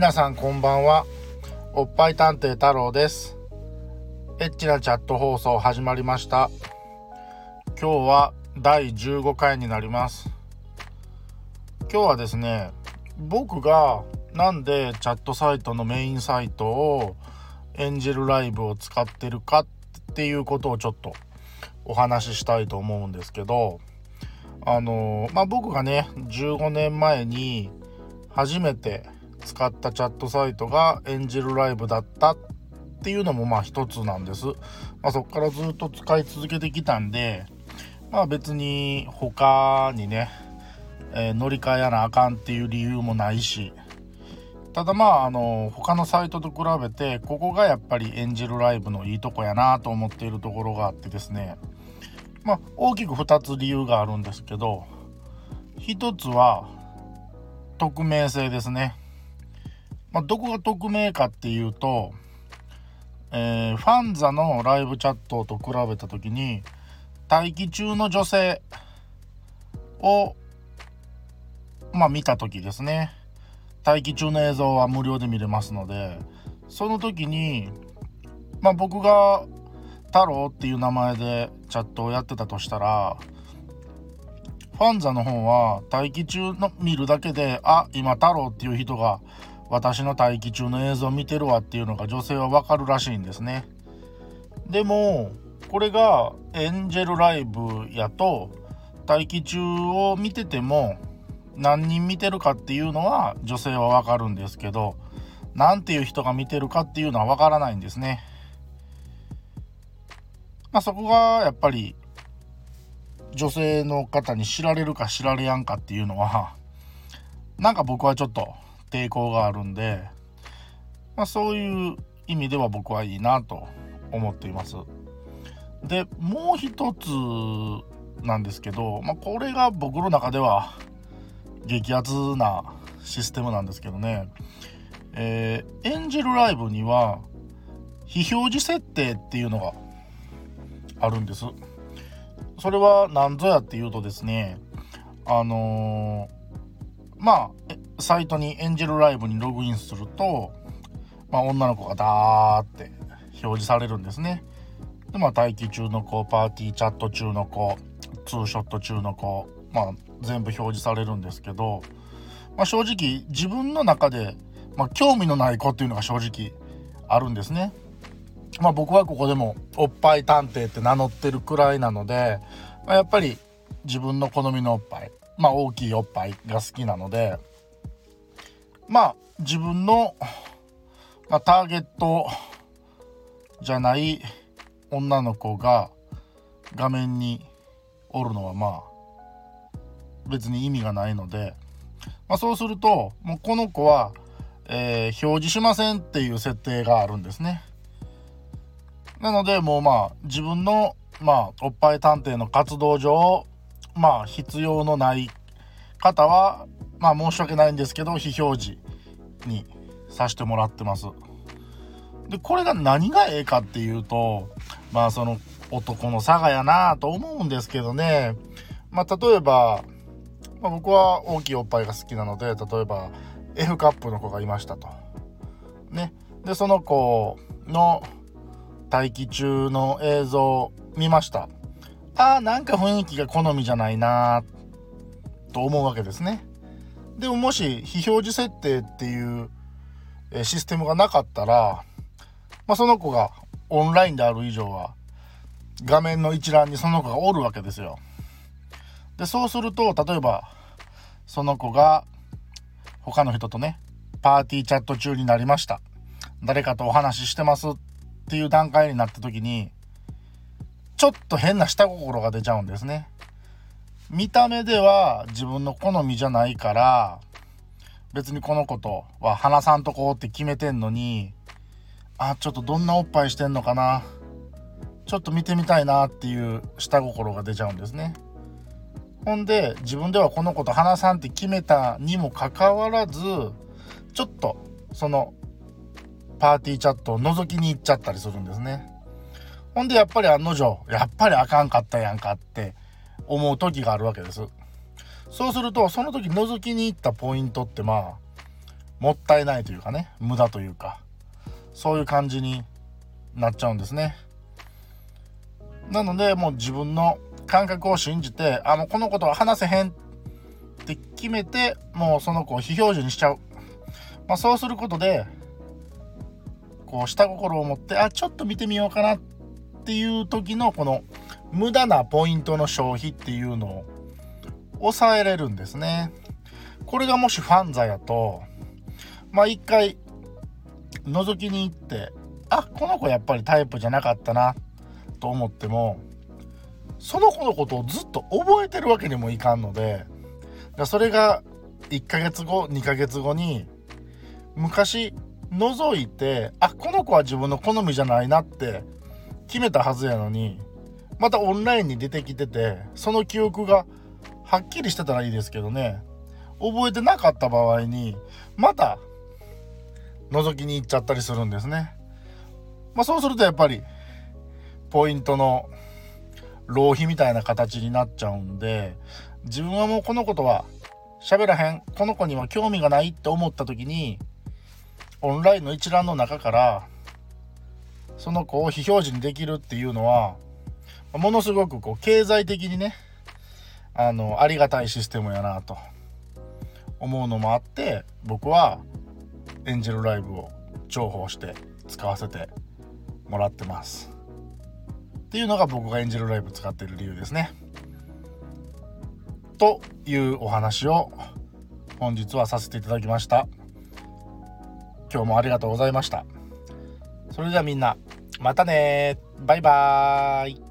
皆さんこんばんは。おっぱい探偵太郎です。エッチなチャット放送始まりました。今日は第15回になります。今日はですね僕がなんでチャットサイトのメインサイトをエンジェルライブを使ってるかっていうことをちょっとお話ししたいと思うんですけどあのまあ僕がね15年前に初めて使ったチャットサイトがエンジェルライブだったっていうのもまあ一つなんです。まあ、そこからずっと使い続けてきたんで、まあ別に他にね、えー、乗り換えやなあかんっていう理由もないし、ただまああの他のサイトと比べてここがやっぱりエンジェルライブのいいとこやなと思っているところがあってですねまあ大きく2つ理由があるんですけど1つは匿名性ですねまあ、どこが匿名かっていうと、えー、ファンザのライブチャットと比べた時に待機中の女性をまあ見た時ですね。待機中の映像は無料で見れますのでその時にまあ僕が太郎っていう名前でチャットをやってたとしたらファンザの方は待機中の見るだけであ今太郎っていう人が私の待機中の映像を見てるわっていうのが女性はわかるらしいんですねでもこれがエンジェルライブやと待機中を見てても何人見てるかっていうのは女性はわかるんですけど何ていう人が見てるかっていうのはわからないんですね。まあ、そこがやっぱり女性の方に知られるか知られやんかっていうのはなんか僕はちょっと抵抗があるんで、まあ、そういう意味では僕はいいなと思っています。でもう一つなんですけど、まあ、これが僕の中では激アツなシステムなんですけどね、えー、エンジェルライブには非表示設定っていうのがあるんです。それは何ぞやっていうとですねあのー、まあサイトにエンジェルライブにログインすると、まあ、女の子がダーって表示されるんですね。でまあ待機中の子パーティーチャット中の子ツーショット中の子まあ全部表示されるんですけど、まあ、正直自分の中で、まあ、興味のない子っていうのが正直あるんですね。まあ、僕はここでもおっぱい探偵って名乗ってるくらいなので、まあ、やっぱり自分の好みのおっぱいまあ大きいおっぱいが好きなのでまあ自分の、まあ、ターゲットじゃない女の子が画面におるのはまあ別に意味がないので、まあ、そうするともうこの子は、えー、表示しませんっていう設定があるんですね。なのでもうまあ自分のまあおっぱい探偵の活動上まあ必要のない方はまあ申し訳ないんですけど非表示にさしてもらってます。でこれが何がええかっていうとまあその男の差がやなと思うんですけどねまあ例えば、まあ、僕は大きいおっぱいが好きなので例えば F カップの子がいましたと。ね。でその子の待機中の映像見ました。ああなんか雰囲気が好みじゃないなと思うわけですね。でももし非表示設定っていうシステムがなかったら、まあ、その子がオンラインである以上は画面の一覧にその子がおるわけですよ。でそうすると例えばその子が他の人とねパーティーチャット中になりました誰かとお話ししてますっていう段階になった時にちょっと変な下心が出ちゃうんですね。見た目では自分の好みじゃないから別にこの子とは話さんとこうって決めてんのにあちょっとどんなおっぱいしてんのかなちょっと見てみたいなっていう下心が出ちゃうんですね。ほんで自分ではこの子と話さんって決めたにもかかわらずちょっとそのパーティーチャットを覗きに行っちゃったりするんですね。ほんでやっぱり案の定やっぱりあかんかったやんかって思う時があるわけです。そうするとその時覗きに行ったポイントってまあもったいないというかね。無駄というか。そういう感じになっちゃうんですね。なのでもう自分の感覚を信じてあもうこのことは話せへんって決めてもうその子を非表示にしちゃう、まあ、そうすることでこう下心を持ってあちょっと見てみようかなっていう時のこの無駄なポイントの消費っていうのを抑えれるんですね。これがもしファンザやとまあ一回覗きに行ってあこの子やっぱりタイプじゃなかったなと思ってもその子のことをずっと覚えてるわけにもいかんのでそれが1ヶ月後2ヶ月後に昔覗いてあこの子は自分の好みじゃないなって決めたはずやのにまたオンラインに出てきててその記憶がはっきりしてたらいいですけどね覚えてなかった場合にまた覗きに行っちゃったりするんですね。まあ、そうするとやっぱりポイントの浪費みたいな形になっちゃうんで自分はもうこのことは喋らへんこの子には興味がないって思った時にオンラインの一覧の中からその子を非表示にできるっていうのはものすごくこう経済的にねあのありがたいシステムやなと思うのもあって僕はエンジェルライブを重宝して使わせてもらってます。っていうのが僕がエンジェルライブ使ってる理由ですね。というお話を本日はさせていただきました。今日もありがとうございました。それではみんなまたねバイバーイ。